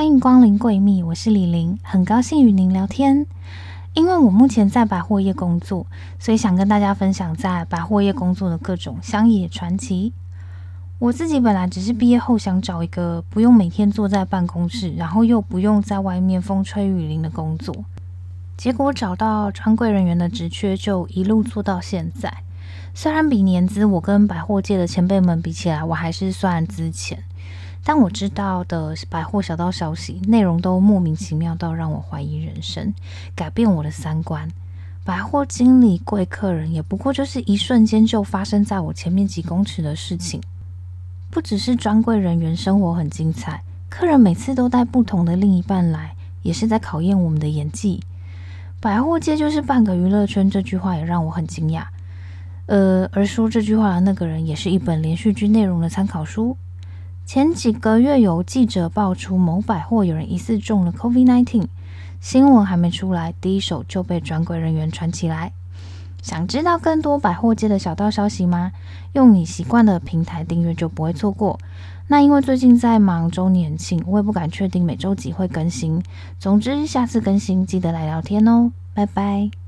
欢迎光临柜蜜，我是李玲，很高兴与您聊天。因为我目前在百货业工作，所以想跟大家分享在百货业工作的各种乡野传奇。我自己本来只是毕业后想找一个不用每天坐在办公室，然后又不用在外面风吹雨淋的工作，结果找到专柜人员的职缺，就一路做到现在。虽然比年资，我跟百货界的前辈们比起来，我还是算资浅。但我知道的百货小道消息内容都莫名其妙到让我怀疑人生，改变我的三观。百货经理贵客人也不过就是一瞬间就发生在我前面几公尺的事情。不只是专柜人员生活很精彩，客人每次都带不同的另一半来，也是在考验我们的演技。百货界就是半个娱乐圈，这句话也让我很惊讶。呃，而说这句话的那个人也是一本连续剧内容的参考书。前几个月有记者爆出某百货有人疑似中了 COVID-19，新闻还没出来，第一手就被专柜人员传起来。想知道更多百货界的小道消息吗？用你习惯的平台订阅就不会错过。那因为最近在忙周年庆，我也不敢确定每周几会更新。总之，下次更新记得来聊天哦，拜拜。